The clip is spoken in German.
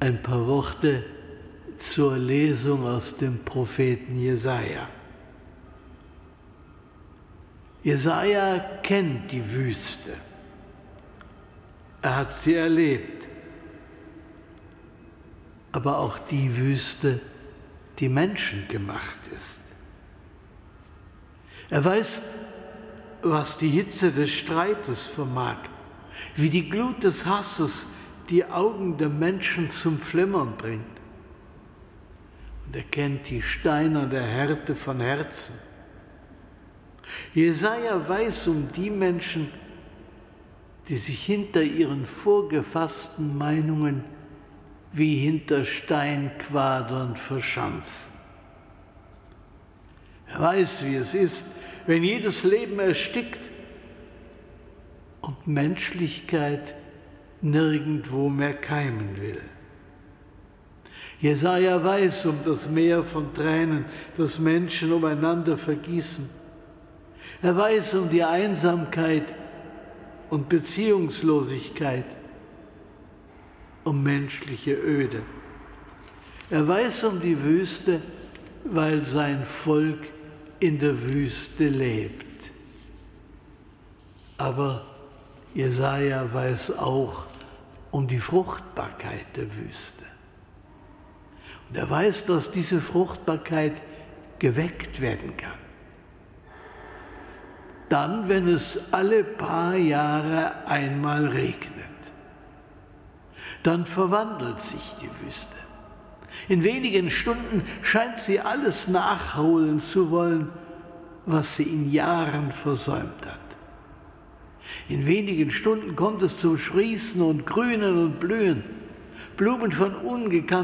ein paar Worte zur Lesung aus dem Propheten Jesaja. Jesaja kennt die Wüste. Er hat sie erlebt. Aber auch die Wüste, die menschengemacht ist. Er weiß, was die Hitze des Streites vermag, wie die Glut des Hasses die Augen der Menschen zum Flimmern bringt. Und er kennt die steinerne Härte von Herzen. Jesaja weiß um die Menschen, die sich hinter ihren vorgefassten Meinungen wie hinter Steinquadern verschanzen. Er weiß, wie es ist, wenn jedes Leben erstickt und Menschlichkeit nirgendwo mehr keimen will. Jesaja weiß um das Meer von Tränen, das Menschen umeinander vergießen. Er weiß um die Einsamkeit und Beziehungslosigkeit, um menschliche Öde. Er weiß um die Wüste, weil sein Volk in der Wüste lebt. Aber Jesaja weiß auch um die Fruchtbarkeit der Wüste. Und er weiß, dass diese Fruchtbarkeit geweckt werden kann. Dann, wenn es alle paar Jahre einmal regnet, dann verwandelt sich die Wüste. In wenigen Stunden scheint sie alles nachholen zu wollen, was sie in Jahren versäumt hat. In wenigen Stunden kommt es zum Sprießen und Grünen und Blühen. Blumen von ungekannter